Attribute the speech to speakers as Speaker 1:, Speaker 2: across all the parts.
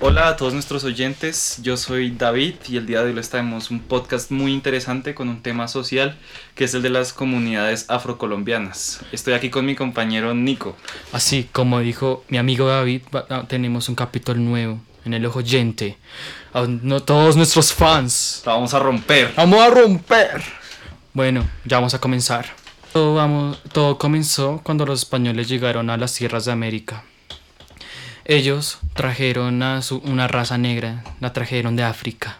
Speaker 1: Hola a todos nuestros oyentes, yo soy David y el día de hoy les traemos un podcast muy interesante con un tema social que es el de las comunidades afrocolombianas. Estoy aquí con mi compañero Nico.
Speaker 2: Así como dijo mi amigo David, ah, tenemos un capítulo nuevo en el ojo oyente. A no todos nuestros fans.
Speaker 1: La vamos a romper.
Speaker 2: ¡Vamos a romper! Bueno, ya vamos a comenzar. Todo, vamos, todo comenzó cuando los españoles llegaron a las tierras de América. Ellos trajeron a una raza negra, la trajeron de África.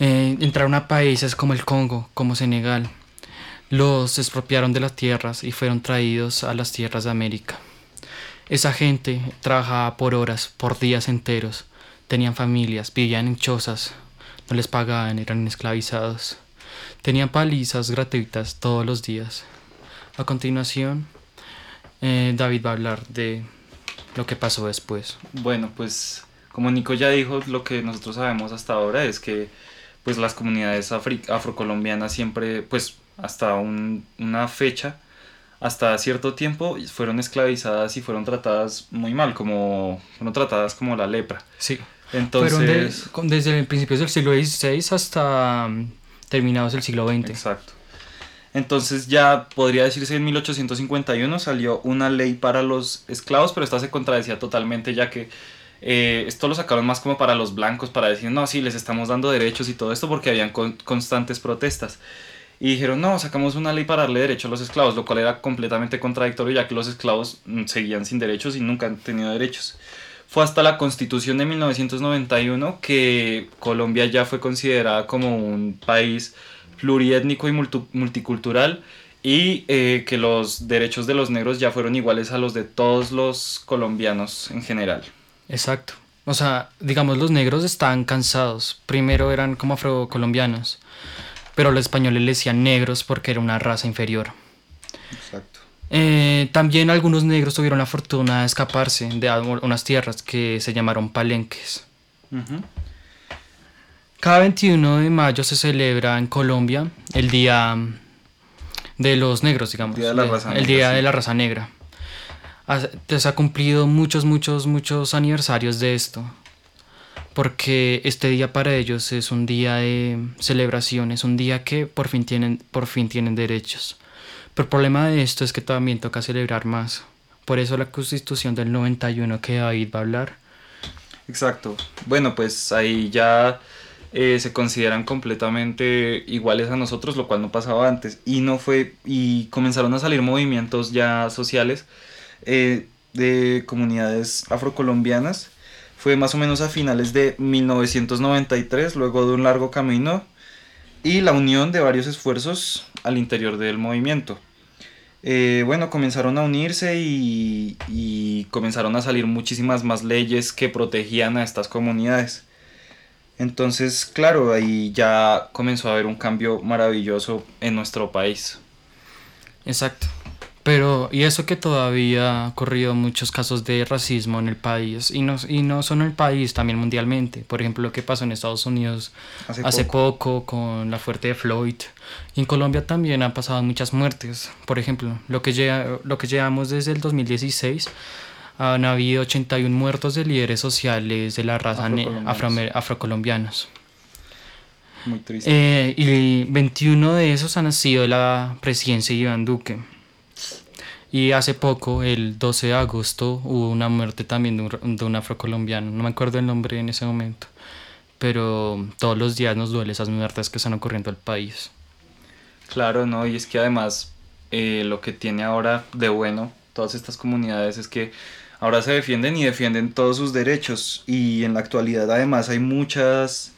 Speaker 2: Eh, entraron a países como el Congo, como Senegal. Los expropiaron de las tierras y fueron traídos a las tierras de América. Esa gente trabajaba por horas, por días enteros. Tenían familias, vivían en chozas, no les pagaban, eran esclavizados. Tenían palizas gratuitas todos los días. A continuación, eh, David va a hablar de lo que pasó después.
Speaker 1: Bueno, pues como Nico ya dijo, lo que nosotros sabemos hasta ahora es que pues las comunidades afri- afrocolombianas siempre, pues hasta un- una fecha, hasta cierto tiempo fueron esclavizadas y fueron tratadas muy mal, como fueron tratadas como la lepra.
Speaker 2: Sí.
Speaker 1: Entonces,
Speaker 2: de- desde el principios del siglo XVI hasta mm, terminados el siglo XX.
Speaker 1: Exacto. Entonces ya podría decirse en 1851 salió una ley para los esclavos, pero esta se contradecía totalmente ya que eh, esto lo sacaron más como para los blancos, para decir, no, sí, les estamos dando derechos y todo esto porque habían con- constantes protestas. Y dijeron, no, sacamos una ley para darle derecho a los esclavos, lo cual era completamente contradictorio ya que los esclavos mm, seguían sin derechos y nunca han tenido derechos. Fue hasta la constitución de 1991 que Colombia ya fue considerada como un país pluriétnico y multicultural y eh, que los derechos de los negros ya fueron iguales a los de todos los colombianos en general.
Speaker 2: Exacto. O sea, digamos, los negros estaban cansados. Primero eran como afrocolombianos, pero los españoles les decían negros porque era una raza inferior.
Speaker 1: Exacto.
Speaker 2: Eh, también algunos negros tuvieron la fortuna de escaparse de unas tierras que se llamaron palenques. Cada 21 de mayo se celebra en Colombia el Día de los Negros, digamos.
Speaker 1: Día de la raza
Speaker 2: el
Speaker 1: negra,
Speaker 2: Día
Speaker 1: sí.
Speaker 2: de la Raza Negra. Se ha cumplido muchos, muchos, muchos aniversarios de esto. Porque este día para ellos es un día de celebración, es un día que por fin tienen, por fin tienen derechos. Pero el problema de esto es que también toca celebrar más. Por eso la constitución del 91 que David va a hablar
Speaker 1: Exacto. Bueno, pues ahí ya eh, se consideran completamente iguales a nosotros, lo cual no pasaba antes. Y no fue. Y comenzaron a salir movimientos ya sociales eh, de comunidades afrocolombianas. Fue más o menos a finales de 1993, luego de un largo camino y la unión de varios esfuerzos al interior del movimiento. Eh, bueno, comenzaron a unirse y, y comenzaron a salir muchísimas más leyes que protegían a estas comunidades. Entonces, claro, ahí ya comenzó a haber un cambio maravilloso en nuestro país.
Speaker 2: Exacto. Pero, y eso que todavía ha ocurrido muchos casos de racismo en el país, y no, y no solo en el país, también mundialmente. Por ejemplo, lo que pasó en Estados Unidos
Speaker 1: Hace,
Speaker 2: hace,
Speaker 1: poco.
Speaker 2: poco. con la fuerte de Floyd. Y en Colombia también han pasado muchas muertes. Por ejemplo, lo que, lle- lo que llevamos desde el 2016, han habido 81 muertos de líderes sociales de la raza
Speaker 1: afrocolombianos. Muy triste.
Speaker 2: Eh, y 21 de esos han sido de la presidencia de Iván Duque. Y hace poco, el 12 de agosto, hubo una muerte también de un, de un afrocolombiano. No me acuerdo el nombre en ese momento. Pero todos los días nos duele esas muertes que están ocurriendo al país.
Speaker 1: Claro, ¿no? Y es que además eh, lo que tiene ahora de bueno todas estas comunidades es que ahora se defienden y defienden todos sus derechos. Y en la actualidad además hay muchas,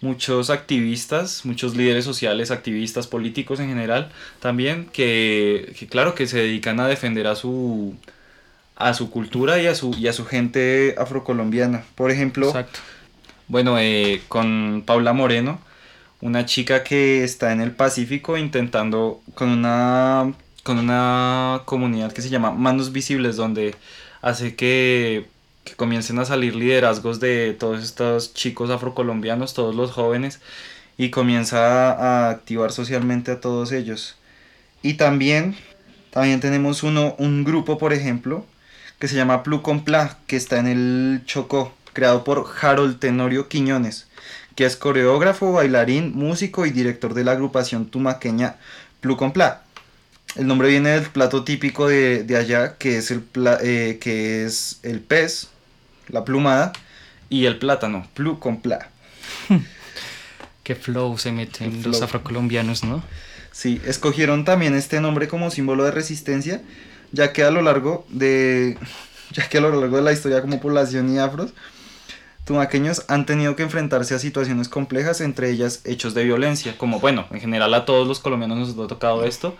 Speaker 1: muchos activistas, muchos líderes sociales, activistas políticos en general también, que, que claro que se dedican a defender a su a su cultura y a su, y a su gente afrocolombiana. Por ejemplo,
Speaker 2: Exacto.
Speaker 1: bueno, eh, con Paula Moreno, una chica que está en el Pacífico intentando con una con una comunidad que se llama Manos Visibles, donde hace que, que comiencen a salir liderazgos de todos estos chicos afrocolombianos, todos los jóvenes, y comienza a, activar socialmente a todos ellos. Y también, también tenemos uno, un grupo, por ejemplo, que se llama Plu con Pla, que está en el Chocó, creado por Harold Tenorio Quiñones, que es coreógrafo, bailarín, músico y director de la agrupación tumaqueña Pla. El nombre viene del plato típico de, allá, que es, el eh, que es el pez, la plumada, y el plátano, Pla.
Speaker 2: Qué flow se meten los afrocolombianos, ¿no?
Speaker 1: Sí, escogieron también este nombre como símbolo de resistencia, ya que a lo largo de, ya que a lo largo de la historia como población y afros, tumaqueños han tenido que enfrentarse a situaciones complejas, entre ellas hechos de violencia, como bueno, en general a todos los colombianos nos ha tocado esto,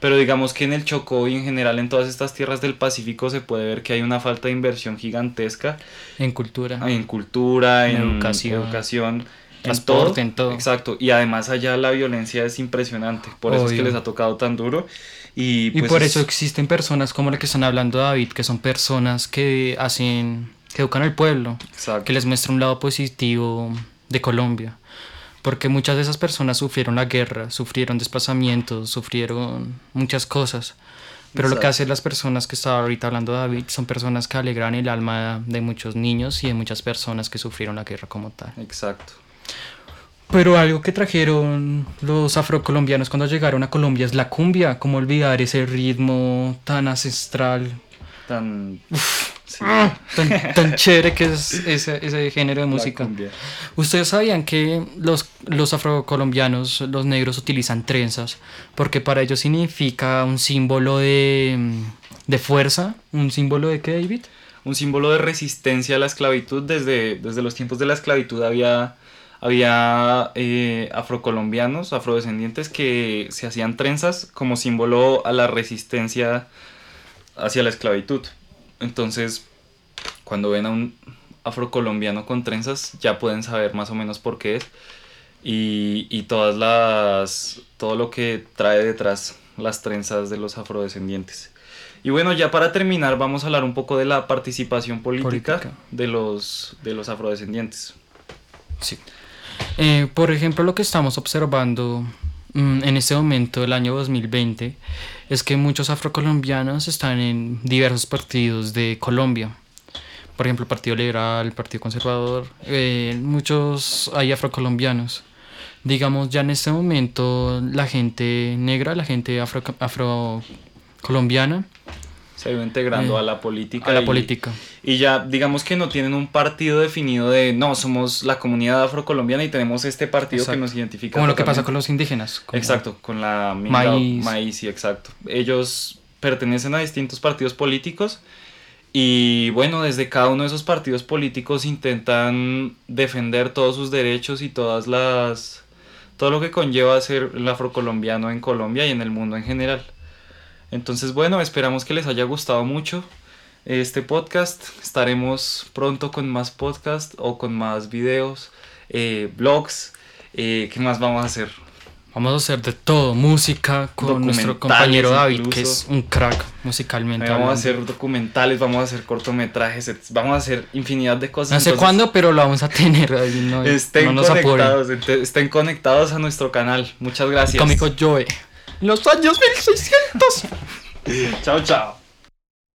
Speaker 1: pero digamos que en el Chocó y en general en todas estas tierras del Pacífico se puede ver que hay una falta de inversión gigantesca.
Speaker 2: En cultura.
Speaker 1: En cultura, en, educación. educación transporte, en todo. Exacto, y además allá la violencia es impresionante, por eso es que les ha tocado tan duro. Y,
Speaker 2: pues por eso existen personas como la que están hablando David, que son personas que hacen, que educan al pueblo, que les muestra un lado positivo de Colombia. Porque muchas de esas personas sufrieron la guerra, sufrieron desplazamientos, sufrieron muchas cosas. Pero lo que hacen las personas que estaba ahorita hablando David son personas que alegran el alma de muchos niños y de muchas personas que sufrieron la guerra como tal.
Speaker 1: Exacto.
Speaker 2: Pero algo que trajeron los afrocolombianos cuando llegaron a Colombia es la cumbia. ¿Cómo olvidar ese ritmo tan ancestral?
Speaker 1: Tan,
Speaker 2: ah, tan, chévere que es ese, género de música. Ustedes sabían que los, los afrocolombianos, los negros, utilizan trenzas porque para ellos significa un símbolo de, de fuerza. ¿Un símbolo de qué, David?
Speaker 1: Un símbolo de resistencia a la esclavitud. Desde, desde los tiempos de la esclavitud había había eh, afrocolombianos, afrodescendientes que se hacían trenzas como símbolo a la resistencia hacia la esclavitud. Entonces, cuando ven a un afrocolombiano con trenzas, ya pueden saber más o menos por qué es. Y, y todas las. todo lo que trae detrás las trenzas de los afrodescendientes. Y bueno, ya para terminar, vamos a hablar un poco de la participación política, política. De, los, de los afrodescendientes.
Speaker 2: Sí. Eh, por ejemplo, lo que estamos observando en este momento del año 2020 es que muchos afrocolombianos están en diversos partidos de Colombia. Por ejemplo, el Partido Liberal, el Partido Conservador, eh, muchos hay afrocolombianos. Digamos, ya en este momento la gente negra, la gente afro, afrocolombiana,
Speaker 1: se ha ido integrando eh, a la política.
Speaker 2: A la política.
Speaker 1: Y ya, digamos que no tienen un partido definido de, no, somos la comunidad afrocolombiana y tenemos este partido que nos identifica.
Speaker 2: Como lo que pasa con los indígenas.
Speaker 1: Exacto, con la
Speaker 2: maíz.
Speaker 1: maíz, sí, exacto. Ellos pertenecen a distintos partidos políticos y bueno, desde cada uno de esos partidos políticos intentan defender todos sus derechos y todas las... todo lo que conlleva ser el afrocolombiano en Colombia y en el mundo en general. Entonces, bueno, esperamos que les haya gustado mucho este podcast. Estaremos pronto con más podcast o con más videos, eh, blogs. Eh, ¿Qué más vamos a hacer?
Speaker 2: Vamos a hacer de todo, música con nuestro compañero David, que es un crack musicalmente.
Speaker 1: Vamos a hacer documentales, vamos a hacer cortometrajes, vamos a hacer infinidad de cosas.
Speaker 2: No sé cuándo, pero lo vamos a tener. No,
Speaker 1: estén, conectados, estén conectados a nuestro canal. Muchas gracias.
Speaker 2: Cómico Joe. Los años 1600.
Speaker 1: chao, chao.